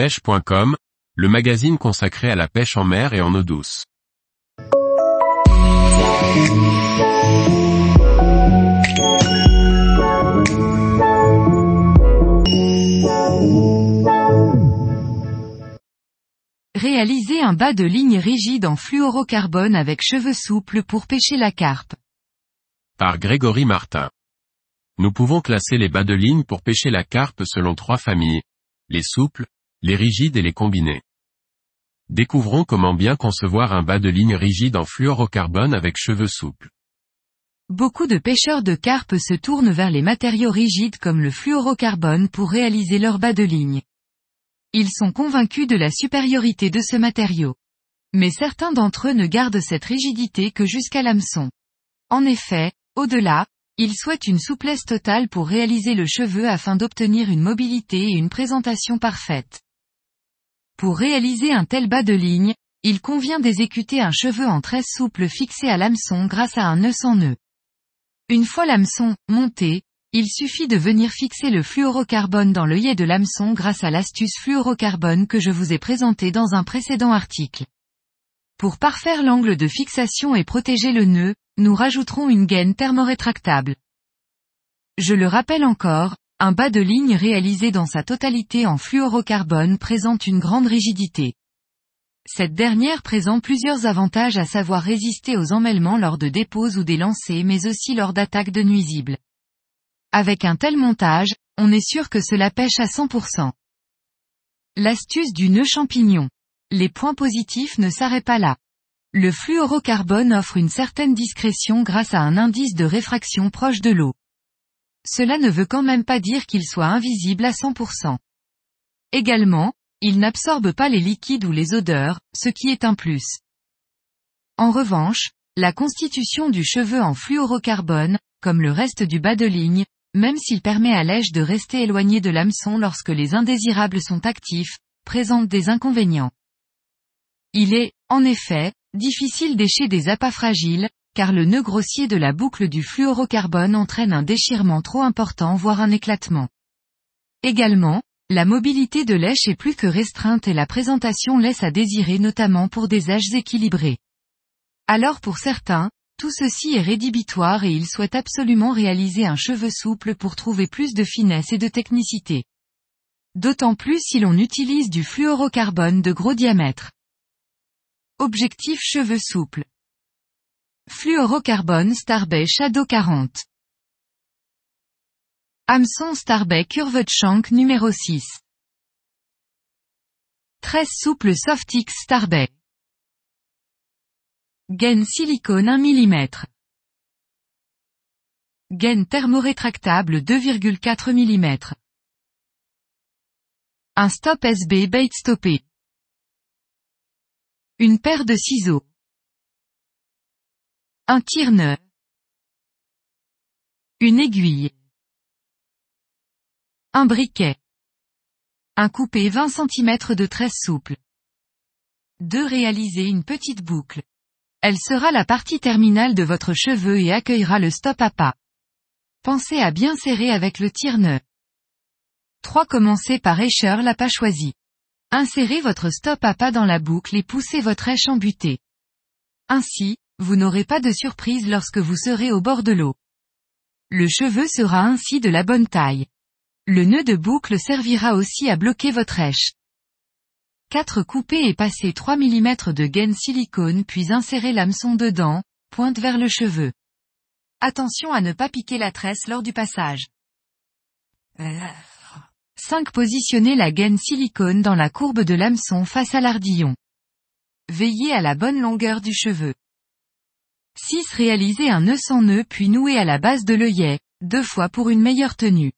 pêche.com, le magazine consacré à la pêche en mer et en eau douce. Réaliser un bas de ligne rigide en fluorocarbone avec cheveux souples pour pêcher la carpe. Par Grégory Martin. Nous pouvons classer les bas de ligne pour pêcher la carpe selon trois familles. Les souples, les rigides et les combinés. Découvrons comment bien concevoir un bas de ligne rigide en fluorocarbone avec cheveux souples. Beaucoup de pêcheurs de carpe se tournent vers les matériaux rigides comme le fluorocarbone pour réaliser leur bas de ligne. Ils sont convaincus de la supériorité de ce matériau. Mais certains d'entre eux ne gardent cette rigidité que jusqu'à l'hameçon. En effet, au-delà, ils souhaitent une souplesse totale pour réaliser le cheveu afin d'obtenir une mobilité et une présentation parfaite. Pour réaliser un tel bas de ligne, il convient d'exécuter un cheveu en tresse souple fixé à l'hameçon grâce à un nœud sans nœud. Une fois l'hameçon monté, il suffit de venir fixer le fluorocarbone dans l'œillet de l'hameçon grâce à l'astuce fluorocarbone que je vous ai présentée dans un précédent article. Pour parfaire l'angle de fixation et protéger le nœud, nous rajouterons une gaine thermorétractable. Je le rappelle encore, un bas de ligne réalisé dans sa totalité en fluorocarbone présente une grande rigidité. Cette dernière présente plusieurs avantages à savoir résister aux emmêlements lors de dépôts ou des lancers mais aussi lors d'attaques de nuisibles. Avec un tel montage, on est sûr que cela pêche à 100%. L'astuce du nœud champignon. Les points positifs ne s'arrêtent pas là. Le fluorocarbone offre une certaine discrétion grâce à un indice de réfraction proche de l'eau. Cela ne veut quand même pas dire qu'il soit invisible à 100%. Également, il n'absorbe pas les liquides ou les odeurs, ce qui est un plus. En revanche, la constitution du cheveu en fluorocarbone, comme le reste du bas de ligne, même s'il permet à l'èche de rester éloigné de l'hameçon lorsque les indésirables sont actifs, présente des inconvénients. Il est, en effet, difficile d'écher des appâts fragiles, car le nœud grossier de la boucle du fluorocarbone entraîne un déchirement trop important voire un éclatement. Également, la mobilité de l'èche est plus que restreinte et la présentation laisse à désirer notamment pour des èches équilibrées. Alors pour certains, tout ceci est rédhibitoire et ils souhaitent absolument réaliser un cheveu souple pour trouver plus de finesse et de technicité. D'autant plus si l'on utilise du fluorocarbone de gros diamètre. Objectif cheveux souples. Fluorocarbone Starbay Shadow 40. Hameçon Starbay Curved Shank numéro 6. 13 souple Softix Starbay. Gaine silicone 1 mm. Gaine thermorétractable 2,4 mm. Un stop SB bait stoppé. Une paire de ciseaux. Un tire Une aiguille. Un briquet. Un coupé 20 cm de tresse souple. De réaliser une petite boucle. Elle sera la partie terminale de votre cheveu et accueillera le stop à pas. Pensez à bien serrer avec le tire-nœud. 3. Commencez par écheur la pas choisie. Insérez votre stop à pas dans la boucle et poussez votre éche en butée. Ainsi, vous n'aurez pas de surprise lorsque vous serez au bord de l'eau. Le cheveu sera ainsi de la bonne taille. Le nœud de boucle servira aussi à bloquer votre éche. 4 couper et passer 3 mm de gaine silicone puis insérer l'hameçon dedans, pointe vers le cheveu. Attention à ne pas piquer la tresse lors du passage. 5. Positionner la gaine silicone dans la courbe de l'hameçon face à l'ardillon. Veillez à la bonne longueur du cheveu. 6. Réaliser un nœud sans nœud puis nouer à la base de l'œillet, deux fois pour une meilleure tenue.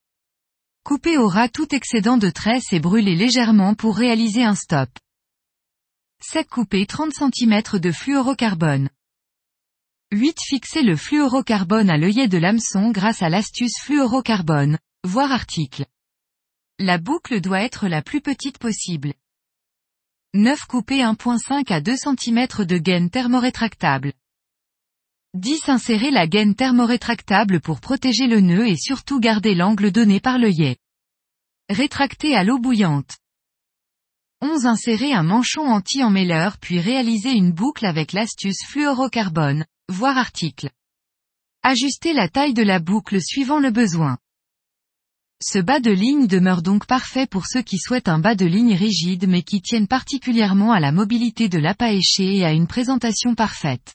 Coupez au ras tout excédent de tresse et brûlez légèrement pour réaliser un stop. 7. Couper 30 cm de fluorocarbone. 8. Fixer le fluorocarbone à l'œillet de l'hameçon grâce à l'astuce fluorocarbone, voir article. La boucle doit être la plus petite possible. 9. Couper 1.5 à 2 cm de gaine thermorétractable. 10. Insérer la gaine thermorétractable pour protéger le nœud et surtout garder l'angle donné par l'œillet. Rétracter à l'eau bouillante. 11 Insérer un manchon anti-emmêleur puis réaliser une boucle avec l'astuce fluorocarbone, voir article. Ajuster la taille de la boucle suivant le besoin. Ce bas de ligne demeure donc parfait pour ceux qui souhaitent un bas de ligne rigide mais qui tiennent particulièrement à la mobilité de l'appâché et à une présentation parfaite.